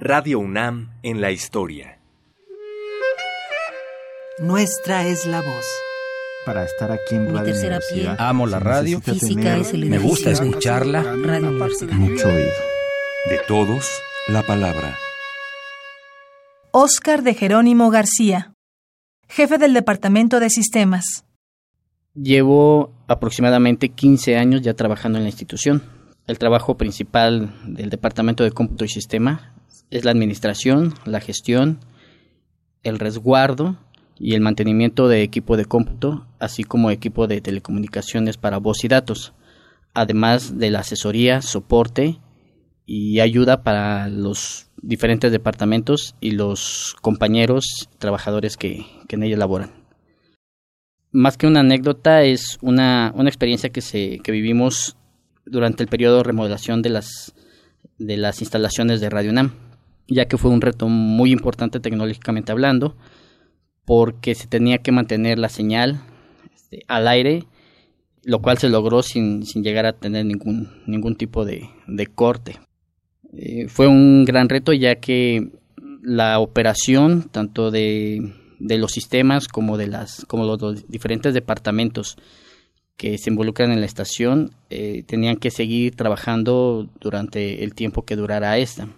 Radio UNAM en la historia. Nuestra es la voz. Para estar aquí en Mi Radio tercera piel. Amo la radio. Física es el Me gusta escucharla. Radio Universidad. Mucho oído. De todos, la palabra. Óscar de Jerónimo García, jefe del Departamento de Sistemas. Llevo aproximadamente 15 años ya trabajando en la institución. El trabajo principal del Departamento de Cómputo y Sistema es la administración, la gestión, el resguardo y el mantenimiento de equipo de cómputo, así como equipo de telecomunicaciones para voz y datos, además de la asesoría, soporte y ayuda para los diferentes departamentos y los compañeros trabajadores que, que en ella laboran. Más que una anécdota, es una, una experiencia que, se, que vivimos durante el periodo de remodelación de las, de las instalaciones de Radio UNAM, ya que fue un reto muy importante tecnológicamente hablando, porque se tenía que mantener la señal este, al aire, lo cual se logró sin, sin llegar a tener ningún, ningún tipo de, de corte. Eh, fue un gran reto ya que la operación tanto de de los sistemas como de las como los, los diferentes departamentos que se involucran en la estación eh, tenían que seguir trabajando durante el tiempo que durara esta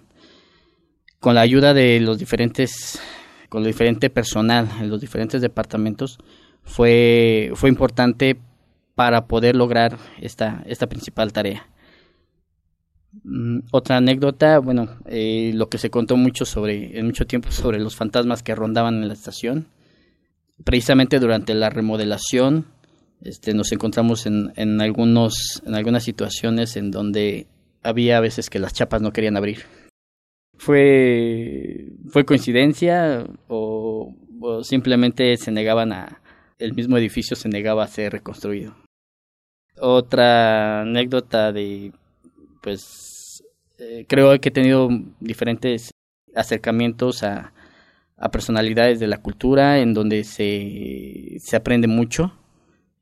con la ayuda de los diferentes con el diferente personal en los diferentes departamentos fue fue importante para poder lograr esta esta principal tarea Mm, otra anécdota, bueno, eh, lo que se contó mucho sobre, en mucho tiempo sobre los fantasmas que rondaban en la estación. Precisamente durante la remodelación, este, nos encontramos en, en algunos, en algunas situaciones en donde había veces que las chapas no querían abrir. Fue, fue coincidencia o, o simplemente se negaban a, el mismo edificio se negaba a ser reconstruido. Otra anécdota de pues eh, creo que he tenido diferentes acercamientos a, a, personalidades de la cultura en donde se, se aprende mucho.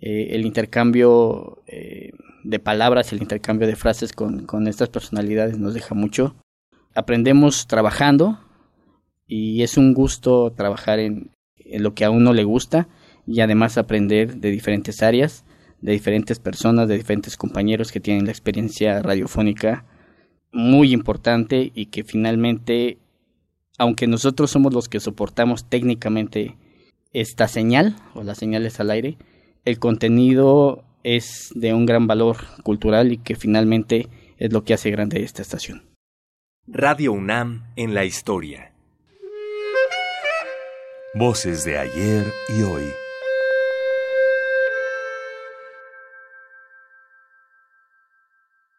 Eh, el intercambio eh, de palabras, el intercambio de frases con, con estas personalidades nos deja mucho. Aprendemos trabajando y es un gusto trabajar en, en lo que a uno le gusta y además aprender de diferentes áreas de diferentes personas, de diferentes compañeros que tienen la experiencia radiofónica muy importante y que finalmente, aunque nosotros somos los que soportamos técnicamente esta señal o las señales al aire, el contenido es de un gran valor cultural y que finalmente es lo que hace grande esta estación. Radio UNAM en la historia. Voces de ayer y hoy.